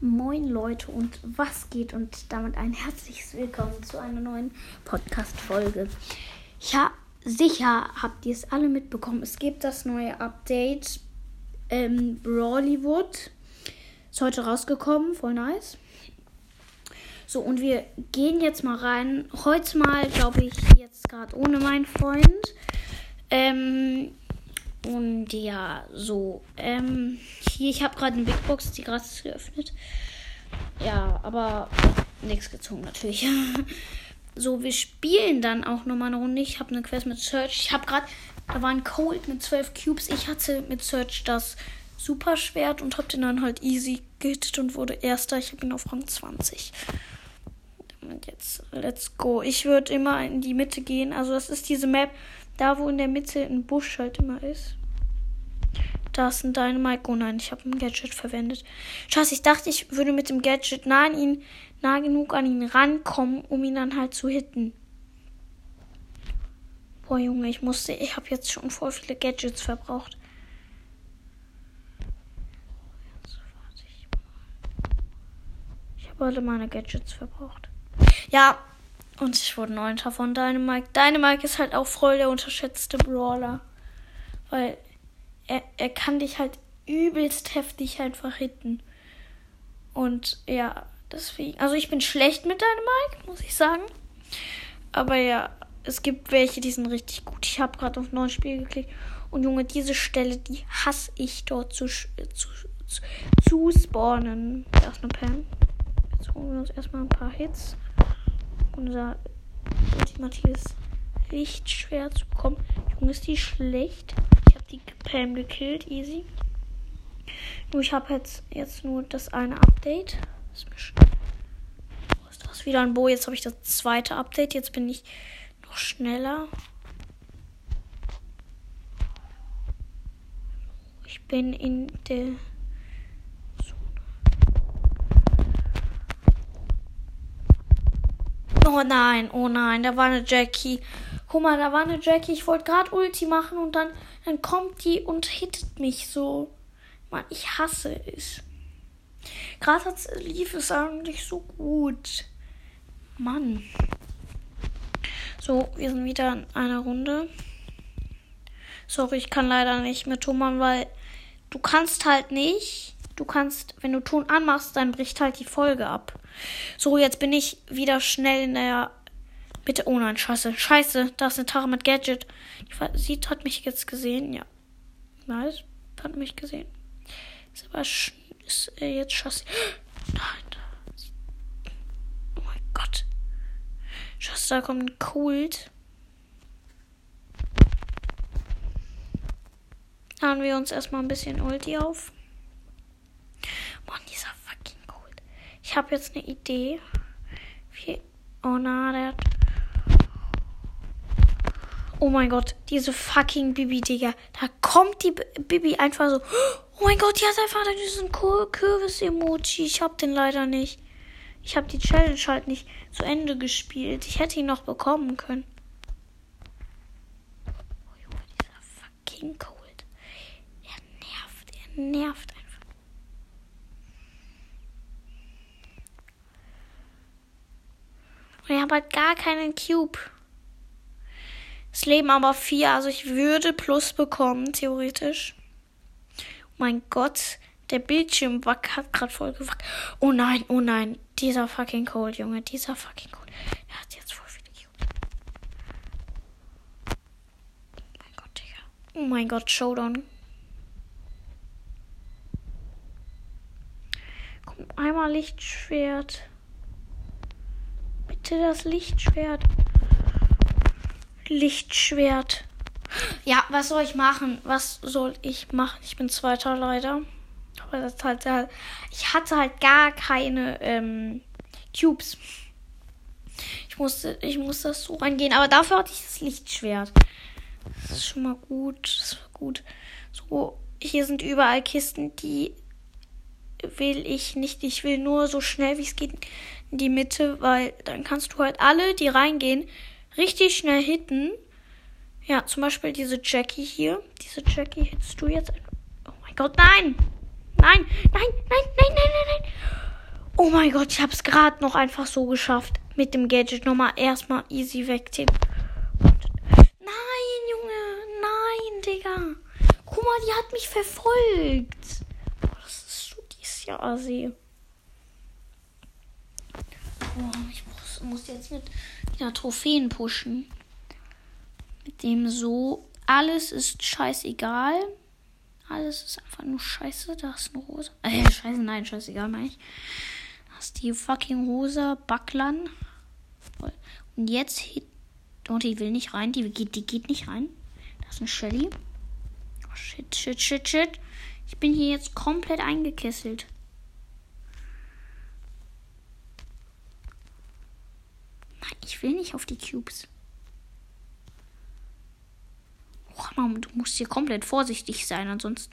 Moin Leute und was geht und damit ein herzliches Willkommen zu einer neuen Podcast-Folge. Ja, sicher habt ihr es alle mitbekommen. Es gibt das neue Update ähm, Brawlywood. Ist heute rausgekommen, voll nice. So, und wir gehen jetzt mal rein. Heute mal, glaube ich, jetzt gerade ohne meinen Freund. Ähm, und ja, so. Ähm, hier, ich habe gerade eine Big Box, die gerade geöffnet. Ja, aber nichts gezogen natürlich. so, wir spielen dann auch nochmal eine Runde. Ich habe eine Quest mit Search. Ich habe gerade, da war ein Cold mit 12 Cubes. Ich hatte mit Search das Superschwert und habe den dann halt easy gehittet und wurde erster. Ich ihn auf Rang 20. Und jetzt, let's go. Ich würde immer in die Mitte gehen. Also, das ist diese Map, da wo in der Mitte ein Busch halt immer ist. Da ist ein Dynamite. Oh nein, ich habe ein Gadget verwendet. Scheiße, ich dachte, ich würde mit dem Gadget nah, an ihn, nah genug an ihn rankommen, um ihn dann halt zu hitten. Boah, Junge, ich musste, ich habe jetzt schon voll viele Gadgets verbraucht. Ich habe alle meine Gadgets verbraucht. Ja, und ich wurde neunter von Dynamite. Dynamite ist halt auch voll der unterschätzte Brawler. Weil er, er kann dich halt übelst heftig einfach hitten. Und ja, deswegen. Also ich bin schlecht mit Dynamite, muss ich sagen. Aber ja, es gibt welche, die sind richtig gut. Ich habe gerade auf neues Spiel geklickt. Und Junge, diese Stelle, die hasse ich dort zu, zu, zu, zu spawnen. Eine Pam. Jetzt holen wir uns erstmal ein paar Hits. Unser ultimatives Lichtschwert zu bekommen. Junge, ist die schlecht die Pam gekillt, easy. Nur ich habe jetzt, jetzt nur das eine Update. Wo ist das? Wieder ein Bo. Jetzt habe ich das zweite Update. Jetzt bin ich noch schneller. Ich bin in der Oh nein, oh nein, da war eine Jackie. Guck mal, da war eine Jackie. Ich wollte gerade Ulti machen und dann, dann kommt die und hittet mich so. Mann, ich hasse es. Gerade lief es eigentlich so gut. Mann. So, wir sind wieder in einer Runde. Sorry, ich kann leider nicht mit Thomann, weil du kannst halt nicht. Du kannst, wenn du Ton anmachst, dann bricht halt die Folge ab. So, jetzt bin ich wieder schnell in der Bitte, oh nein, scheiße. Scheiße, da ist eine Tara mit Gadget. Sie hat mich jetzt gesehen, ja. Nice, hat mich gesehen. Ist aber ist äh, jetzt scheiße. Nein. Oh mein Gott. Scheiße, da kommt ein Kult. Laden wir uns erstmal ein bisschen Ulti auf. Mann, dieser fucking Kult. Ich habe jetzt eine Idee. Wie. Oh na, der hat Oh mein Gott, diese fucking Bibi, Digga. Da kommt die Bibi einfach so. Oh mein Gott, die hat einfach diesen Kürbis-Emoji. Ich hab den leider nicht. Ich hab die Challenge halt nicht zu Ende gespielt. Ich hätte ihn noch bekommen können. Oh dieser fucking Cold. Er nervt, er nervt einfach. Und ich habe halt gar keinen Cube. Es leben aber vier, also ich würde Plus bekommen, theoretisch. Oh mein Gott, der Bildschirm hat gerade voll gewackelt. Oh nein, oh nein, dieser fucking Cold, Junge, dieser fucking Cold. Er hat jetzt voll viele Cubes. Oh mein Gott, Digga. Oh mein Gott, Showdown. Komm, einmal Lichtschwert. Bitte das Lichtschwert. Lichtschwert. Ja, was soll ich machen? Was soll ich machen? Ich bin Zweiter leider. Aber das halt, ich hatte halt gar keine ähm, Cubes. Ich musste, ich musste das so reingehen. Aber dafür hatte ich das Lichtschwert. Das ist schon mal gut. Das war gut. So, hier sind überall Kisten, die will ich nicht. Ich will nur so schnell wie es geht in die Mitte, weil dann kannst du halt alle, die reingehen, richtig schnell hitten. Ja, zum Beispiel diese Jackie hier. Diese Jackie hitst du jetzt. Oh mein Gott, nein! Nein, nein, nein, nein, nein, nein, nein. Oh mein Gott, ich habe es gerade noch einfach so geschafft. Mit dem Gadget nochmal erstmal easy wegziehen. Nein, Junge. Nein, Digga. Guck mal, die hat mich verfolgt. Das Jahr assi. Boah, ich muss, muss jetzt mit wieder Trophäen pushen. Mit dem so. Alles ist scheißegal. Alles ist einfach nur scheiße. Da ist eine Rose. Äh, scheiße, nein, scheißegal, meine ich. Da ist die fucking Rose. Backlan. Und jetzt. Oh, die will nicht rein. Die geht, die geht nicht rein. Da ist eine Shelly. Oh, shit, shit, shit, shit. Ich bin hier jetzt komplett eingekesselt. Nein, ich will nicht auf die Cubes. Oh, Mann, du musst hier komplett vorsichtig sein, ansonsten.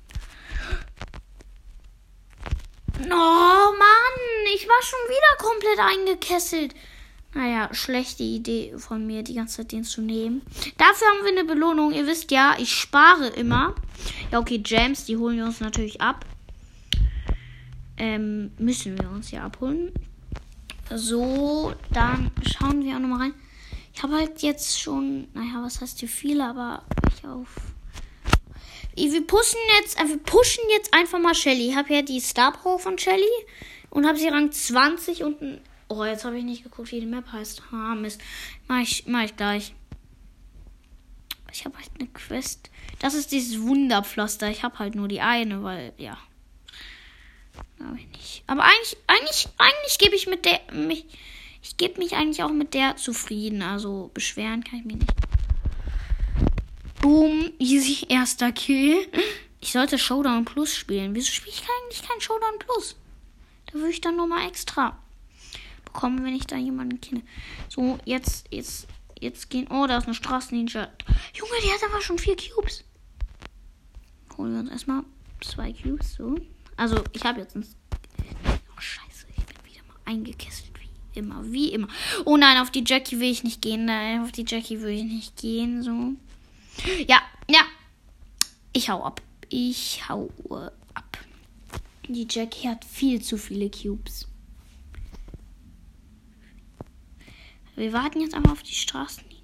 Oh Mann, ich war schon wieder komplett eingekesselt. Naja, schlechte Idee von mir, die ganze Zeit den zu nehmen. Dafür haben wir eine Belohnung. Ihr wisst ja, ich spare immer. Ja, okay, Gems, die holen wir uns natürlich ab. Ähm, müssen wir uns ja abholen. So, dann schauen wir auch nochmal rein. Ich habe halt jetzt schon, naja, was heißt hier viele, aber ich auf. Wir pushen jetzt, äh, wir pushen jetzt einfach mal Shelly. Ich habe ja die Star Power von Shelly und habe sie Rang 20 und ein. Oh, jetzt habe ich nicht geguckt, wie die Map heißt. Ah, Mist. Mach ich, mach ich gleich. Ich habe halt eine Quest. Das ist dieses Wunderpflaster. Ich habe halt nur die eine, weil, ja. Ich nicht. Aber eigentlich, eigentlich, eigentlich gebe ich mit der mich. Ich gebe mich eigentlich auch mit der zufrieden. Also beschweren kann ich mich nicht. Boom, easy, erster Kill. Ich sollte Showdown Plus spielen. Wieso spiele ich eigentlich kein Showdown Plus? Da würde ich dann nochmal extra bekommen, wenn ich da jemanden kenne. So, jetzt, jetzt, jetzt gehen. Oh, da ist eine Straßenninja. Junge, die hat aber schon vier Cubes. Holen wir uns erstmal zwei Cubes. So. Also, ich habe jetzt ein. Oh, scheiße, ich bin wieder mal eingekesselt immer, wie immer. Oh nein, auf die Jackie will ich nicht gehen. Nein, auf die Jackie will ich nicht gehen. So. Ja, ja. Ich hau ab. Ich hau ab. Die Jackie hat viel zu viele Cubes. Wir warten jetzt einfach auf die Straßenninja.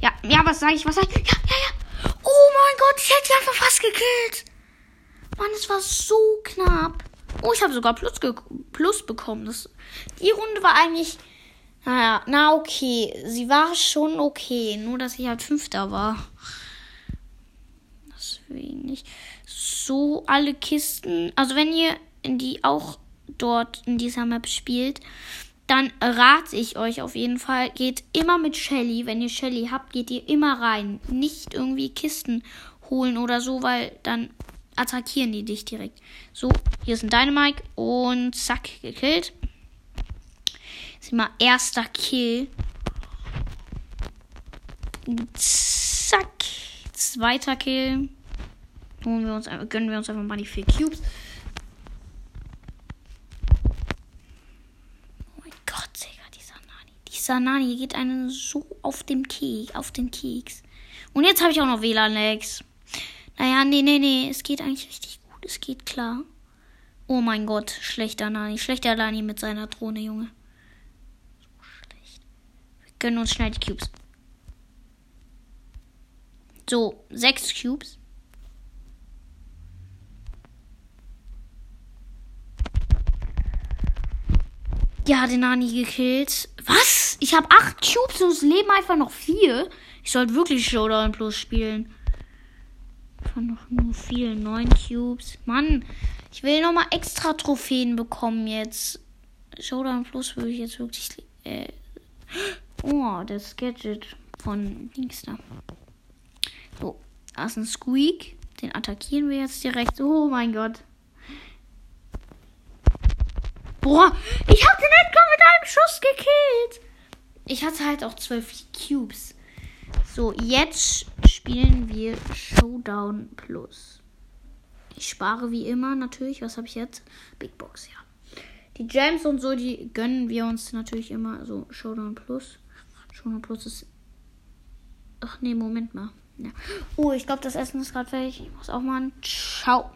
Ja, ja, was sag ich? Was sag ich? Ja, ja, ja. Mein Gott, ich hätte sie einfach fast gekillt. Mann, es war so knapp. Oh, ich habe sogar Plus, Plus bekommen. Das, die Runde war eigentlich. Naja, na okay. Sie war schon okay. Nur, dass ich halt Fünfter war. Deswegen nicht. So, alle Kisten. Also, wenn ihr in die auch dort in dieser Map spielt, dann rate ich euch auf jeden Fall, geht immer mit Shelly. Wenn ihr Shelly habt, geht ihr immer rein. Nicht irgendwie Kisten holen oder so, weil dann attackieren die dich direkt. So, hier ist ein Dynamite und zack, gekillt. Sieh mal, erster Kill. Zack, zweiter Kill. Holen wir uns, gönnen wir uns einfach mal die vier Cubes. Oh mein Gott, Digga, dieser Nani. Dieser Nani geht einen so auf den Keks, auf den Keks. Und jetzt habe ich auch noch WLAN-Lags. Naja, nee, nee, nee. Es geht eigentlich richtig gut. Es geht klar. Oh mein Gott, schlechter Nani. Schlechter Nani mit seiner Drohne, Junge. So schlecht. Wir gönnen uns schnell die Cubes. So, sechs Cubes. Ja, den Nani gekillt. Was? Ich habe acht Cubes und es leben einfach noch vier. Ich sollte wirklich Showdown Plus spielen einfach noch nur viel. Neun Cubes. Mann, ich will noch mal extra Trophäen bekommen jetzt. Showdown Plus würde ich jetzt wirklich. Äh, oh, das Gadget von Dings da. So, da ist ein Squeak. Den attackieren wir jetzt direkt. Oh mein Gott. Boah, ich Edgar mit einem Schuss gekillt. Ich hatte halt auch zwölf Cubes. So, jetzt spielen wir Showdown Plus. Ich spare wie immer natürlich. Was habe ich jetzt? Big Box, ja. Die Gems und so, die gönnen wir uns natürlich immer. So, Showdown Plus. Showdown Plus ist. Ach nee, Moment mal. Ja. Oh, ich glaube, das Essen ist gerade fertig. Ich muss auch mal. Ciao.